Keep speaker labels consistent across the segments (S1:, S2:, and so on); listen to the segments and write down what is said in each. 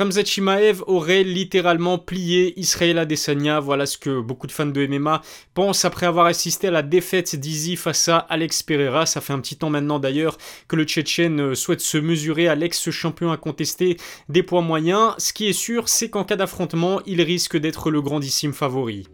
S1: Ramzat Chimaev aurait littéralement plié Israël Adesanya. Voilà ce que beaucoup de fans de MMA pensent après avoir assisté à la défaite d'Izzy face à Alex Pereira. Ça fait un petit temps maintenant d'ailleurs que le Tchétchène souhaite se mesurer à l'ex-champion incontesté des poids moyens. Ce qui est sûr, c'est qu'en cas d'affrontement, il risque d'être le grandissime favori.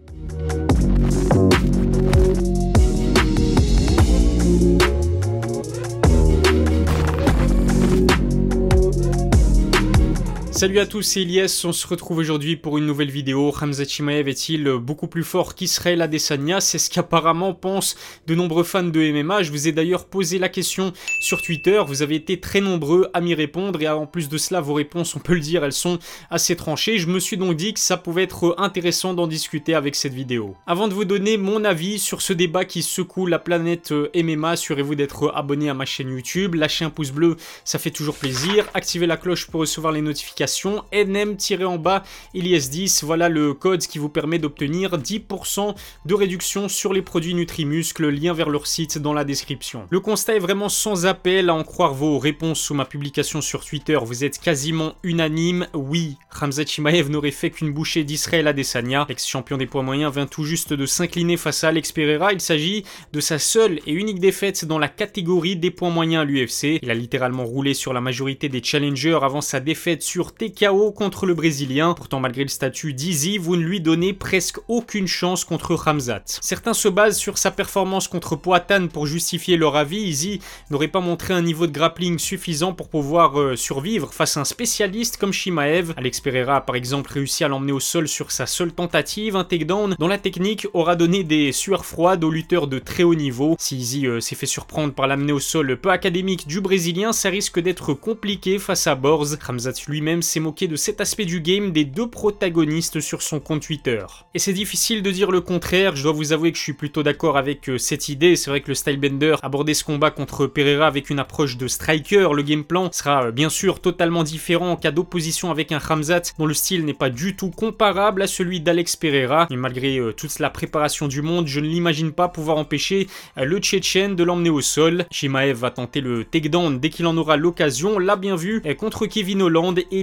S1: Salut à tous, c'est Elias, on se retrouve aujourd'hui pour une nouvelle vidéo. Hamza Chimaev est-il beaucoup plus fort qu'Israël Adesanya? C'est ce qu'apparemment pensent de nombreux fans de MMA. Je vous ai d'ailleurs posé la question sur Twitter, vous avez été très nombreux à m'y répondre et en plus de cela, vos réponses, on peut le dire, elles sont assez tranchées. Je me suis donc dit que ça pouvait être intéressant d'en discuter avec cette vidéo. Avant de vous donner mon avis sur ce débat qui secoue la planète MMA, assurez-vous d'être abonné à ma chaîne YouTube, lâchez un pouce bleu, ça fait toujours plaisir, activez la cloche pour recevoir les notifications NM-en bas ILIS10, voilà le code qui vous permet d'obtenir 10% de réduction sur les produits Nutrimuscle, lien vers leur site dans la description. Le constat est vraiment sans appel à en croire vos réponses sous ma publication sur Twitter, vous êtes quasiment unanime, oui, Ramzat Chimaev n'aurait fait qu'une bouchée d'Israël Adesanya, l'ex-champion des poids moyens vient tout juste de s'incliner face à Alex Pereira, il s'agit de sa seule et unique défaite dans la catégorie des poids moyens à l'UFC, il a littéralement roulé sur la majorité des challengers avant sa défaite sur TKO contre le Brésilien. Pourtant, malgré le statut d'Easy, vous ne lui donnez presque aucune chance contre Ramzat. Certains se basent sur sa performance contre Poatan pour justifier leur avis. Easy n'aurait pas montré un niveau de grappling suffisant pour pouvoir euh, survivre face à un spécialiste comme Shimaev. Alex Pereira a par exemple réussi à l'emmener au sol sur sa seule tentative, un takedown dont la technique aura donné des sueurs froides aux lutteurs de très haut niveau. Si Easy euh, s'est fait surprendre par l'amener au sol peu académique du Brésilien, ça risque d'être compliqué face à Borz. Ramzat lui-même s'est moqué de cet aspect du game des deux protagonistes sur son compte Twitter. Et c'est difficile de dire le contraire, je dois vous avouer que je suis plutôt d'accord avec euh, cette idée, c'est vrai que le Stylebender abordait ce combat contre Pereira avec une approche de striker, le game plan sera euh, bien sûr totalement différent en cas d'opposition avec un Ramzat dont le style n'est pas du tout comparable à celui d'Alex Pereira, et malgré euh, toute la préparation du monde, je ne l'imagine pas pouvoir empêcher le Tchétchène de l'emmener au sol. Shimaev va tenter le takedown dès qu'il en aura l'occasion, l'a bien vu, contre Kevin Holland et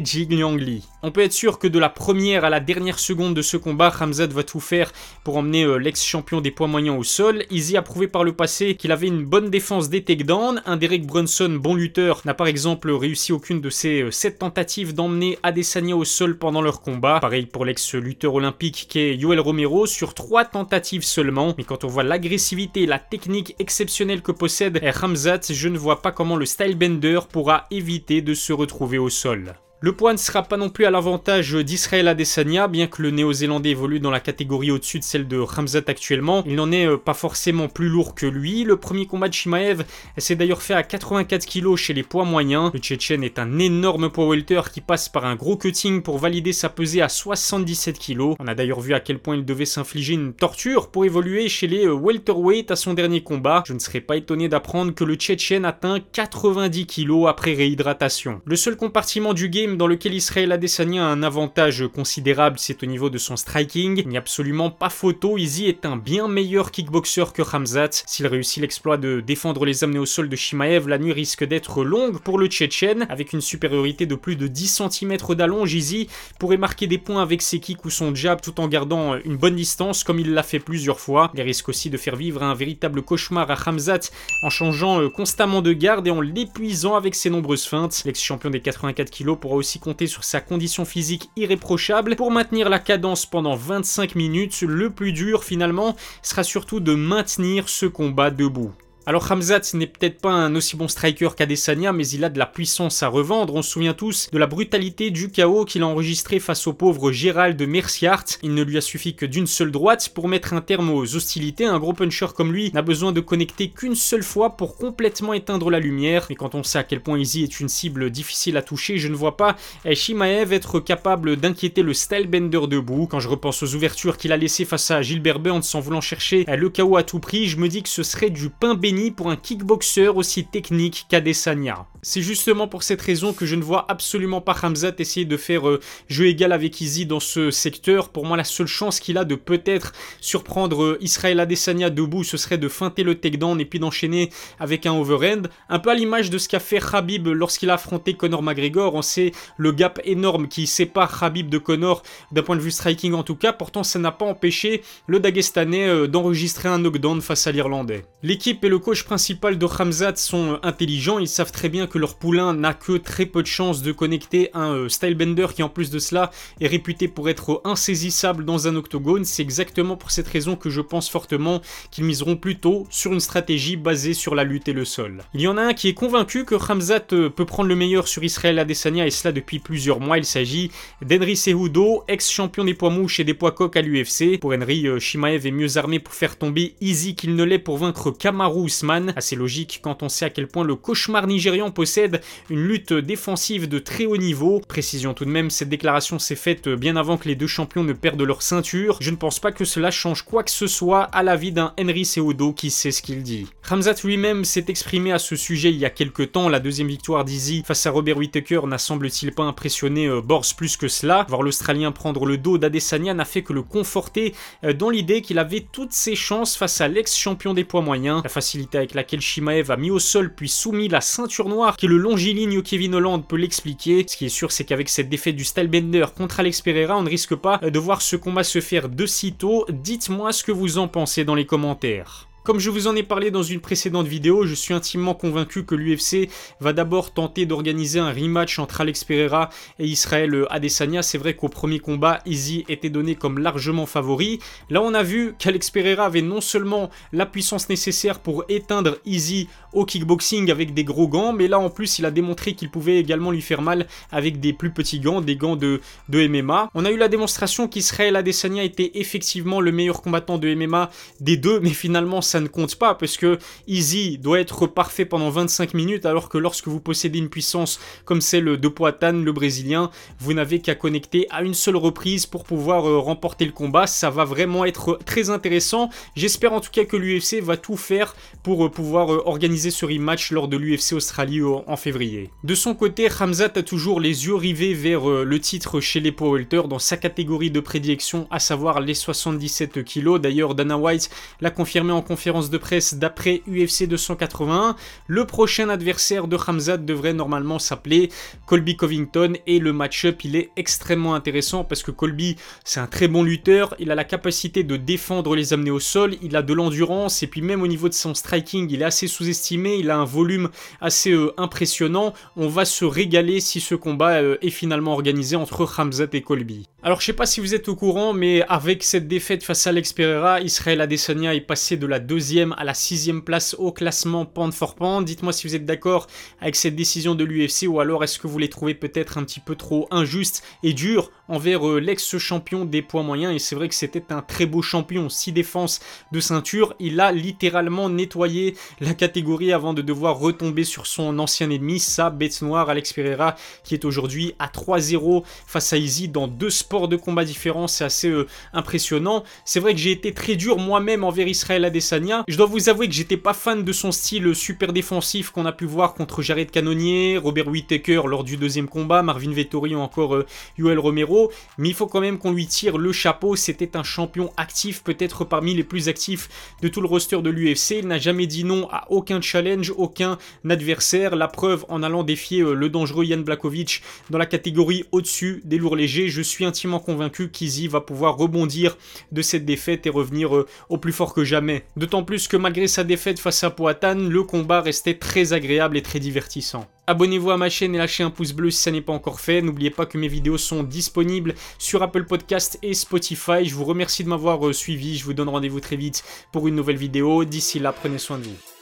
S1: on peut être sûr que de la première à la dernière seconde de ce combat, Ramzat va tout faire pour emmener euh, l'ex-champion des poids moyens au sol. Easy a prouvé par le passé qu'il avait une bonne défense des takedowns. Un Derek Brunson, bon lutteur, n'a par exemple réussi aucune de ses 7 euh, tentatives d'emmener Adesanya au sol pendant leur combat. Pareil pour l'ex-lutteur olympique qui est Yoel Romero sur 3 tentatives seulement. Mais quand on voit l'agressivité et la technique exceptionnelle que possède Ramzat, je ne vois pas comment le Stylebender pourra éviter de se retrouver au sol. Le poids ne sera pas non plus à l'avantage d'Israël Adesanya, bien que le néo-zélandais évolue dans la catégorie au-dessus de celle de Ramzat actuellement. Il n'en est euh, pas forcément plus lourd que lui. Le premier combat de Shimaev s'est d'ailleurs fait à 84 kg chez les poids moyens. Le Tchétchène est un énorme poids welter qui passe par un gros cutting pour valider sa pesée à 77 kg. On a d'ailleurs vu à quel point il devait s'infliger une torture pour évoluer chez les euh, welterweight à son dernier combat. Je ne serais pas étonné d'apprendre que le Tchétchène atteint 90 kg après réhydratation. Le seul compartiment du game dans lequel Israël Adesanya a un avantage considérable, c'est au niveau de son striking. Il n'y a absolument pas photo, Izzy est un bien meilleur kickboxer que Ramzat. S'il réussit l'exploit de défendre les amener au sol de Shimaev, la nuit risque d'être longue pour le Tchétchène. Avec une supériorité de plus de 10 cm d'allonge, Izzy pourrait marquer des points avec ses kicks ou son jab tout en gardant une bonne distance comme il l'a fait plusieurs fois. Il risque aussi de faire vivre un véritable cauchemar à Ramzat en changeant euh, constamment de garde et en l'épuisant avec ses nombreuses feintes. L'ex-champion des 84 kg pourra aussi compter sur sa condition physique irréprochable pour maintenir la cadence pendant 25 minutes. Le plus dur finalement sera surtout de maintenir ce combat debout. Alors Hamzat n'est peut-être pas un aussi bon striker qu'Adesanya, mais il a de la puissance à revendre. On se souvient tous de la brutalité du chaos qu'il a enregistré face au pauvre Gérald Merciart. Il ne lui a suffi que d'une seule droite pour mettre un terme aux hostilités. Un gros puncher comme lui n'a besoin de connecter qu'une seule fois pour complètement éteindre la lumière. Mais quand on sait à quel point Izzy est une cible difficile à toucher, je ne vois pas Shimaev être capable d'inquiéter le Stylebender debout. Quand je repense aux ouvertures qu'il a laissées face à Gilbert Burns en voulant chercher le chaos à tout prix, je me dis que ce serait du pain béni pour un kickboxer aussi technique qu'Adesanya. C'est justement pour cette raison que je ne vois absolument pas Hamzat essayer de faire euh, jeu égal avec Izzy dans ce secteur. Pour moi, la seule chance qu'il a de peut-être surprendre euh, Israël Adesanya debout, ce serait de feinter le takedown et puis d'enchaîner avec un overhand. Un peu à l'image de ce qu'a fait Khabib lorsqu'il a affronté Conor McGregor. On sait le gap énorme qui sépare Khabib de Conor d'un point de vue striking en tout cas. Pourtant, ça n'a pas empêché le Dagestanais euh, d'enregistrer un knockdown face à l'Irlandais. L'équipe et le coach principal de Hamzat sont intelligents. Ils savent très bien que leur poulain n'a que très peu de chances de connecter un euh, stylebender qui en plus de cela est réputé pour être insaisissable dans un octogone. C'est exactement pour cette raison que je pense fortement qu'ils miseront plutôt sur une stratégie basée sur la lutte et le sol. Il y en a un qui est convaincu que Hamzat euh, peut prendre le meilleur sur Israël Adesanya et cela depuis plusieurs mois. Il s'agit d'Henry Cejudo, ex-champion des poids mouches et des poids coqs à l'UFC. Pour Henry, euh, Shimaev est mieux armé pour faire tomber Easy qu'il ne l'est pour vaincre Kamaru Assez logique quand on sait à quel point le cauchemar nigérian possède une lutte défensive de très haut niveau. Précision tout de même, cette déclaration s'est faite bien avant que les deux champions ne perdent leur ceinture. Je ne pense pas que cela change quoi que ce soit à la vie d'un Henry Cejudo qui sait ce qu'il dit. Ramzat lui-même s'est exprimé à ce sujet il y a quelques temps. La deuxième victoire d'Easy face à Robert Whittaker n'a semble-t-il pas impressionné euh, Bors plus que cela. Voir l'Australien prendre le dos d'Adesanya n'a fait que le conforter euh, dans l'idée qu'il avait toutes ses chances face à l'ex-champion des poids moyens. La facilité avec laquelle Shimaev a mis au sol puis soumis la ceinture noire qui est le longiligne Kevin Holland peut l'expliquer. Ce qui est sûr, c'est qu'avec cette défaite du Stylebender contre Alex Pereira, on ne risque pas de voir ce combat se faire de sitôt. Dites-moi ce que vous en pensez dans les commentaires. Comme je vous en ai parlé dans une précédente vidéo, je suis intimement convaincu que l'UFC va d'abord tenter d'organiser un rematch entre Alex Pereira et Israël Adesanya. C'est vrai qu'au premier combat, Izzy était donné comme largement favori. Là, on a vu qu'Alex Pereira avait non seulement la puissance nécessaire pour éteindre Izzy au kickboxing avec des gros gants, mais là en plus, il a démontré qu'il pouvait également lui faire mal avec des plus petits gants, des gants de, MMA. On a eu la démonstration qu'Israël Adesanya était effectivement le meilleur combattant de MMA des deux, mais finalement, ça ne compte pas parce que Easy doit être parfait pendant 25 minutes alors que lorsque vous possédez une puissance comme celle de Poatan, le brésilien, vous n'avez qu'à connecter à une seule reprise pour pouvoir euh, remporter le combat. Ça va vraiment être très intéressant. J'espère en tout cas que l'UFC va tout faire pour euh, pouvoir euh, organiser ce rematch lors de l'UFC Australie en février. De son côté, Hamzat a toujours les yeux rivés vers le titre chez les power dans sa catégorie de prédilection, à savoir les 77 kg. D'ailleurs, Dana White l'a confirmé en conférence de presse d'après UFC 281. Le prochain adversaire de Hamzat devrait normalement s'appeler Colby Covington et le match-up il est extrêmement intéressant parce que Colby c'est un très bon lutteur, il a la capacité de défendre les amener au sol, il a de l'endurance et puis même au niveau de son striking il est assez sous-estimé, il a un volume assez euh, impressionnant. On va se régaler si ce combat euh, est finalement organisé entre Hamzat et Colby. Alors je sais pas si vous êtes au courant mais avec cette défaite face à Alex Pereira, Israël Adesanya est passé de la deuxième à la sixième place au classement pound for. Dites-moi si vous êtes d'accord avec cette décision de l'UFC ou alors est-ce que vous les trouvez peut-être un petit peu trop injuste et dur envers euh, l'ex-champion des poids moyens. Et c'est vrai que c'était un très beau champion. Six défenses de ceinture. Il a littéralement nettoyé la catégorie avant de devoir retomber sur son ancien ennemi, sa bête noire, Alex Pereira, qui est aujourd'hui à 3-0 face à Izzy dans deux sports de combat différents. C'est assez euh, impressionnant. C'est vrai que j'ai été très dur moi-même envers Israël Adesanya. Je dois vous avouer que j'étais pas fan de son style super défensif qu'on a pu voir contre Jared Cannonier, Robert Whittaker lors du deuxième combat, Marvin Vettori ou encore euh, Yoel Romero mais il faut quand même qu'on lui tire le chapeau. C'était un champion actif, peut-être parmi les plus actifs de tout le roster de l'UFC. Il n'a jamais dit non à aucun challenge, aucun adversaire. La preuve en allant défier euh, le dangereux Jan Blakovic dans la catégorie au-dessus des lourds légers. Je suis intimement convaincu qu'Izzy va pouvoir rebondir de cette défaite et revenir euh, au plus fort que jamais. D'autant plus que malgré sa défaite face à Poatan, le combat restait très agréable et très divertissant. Abonnez-vous à ma chaîne et lâchez un pouce bleu si ça n'est pas encore fait. N'oubliez pas que mes vidéos sont disponibles sur Apple Podcast et Spotify. Je vous remercie de m'avoir euh, suivi. Je vous donne rendez-vous très vite pour une nouvelle vidéo. D'ici là, prenez soin de vous.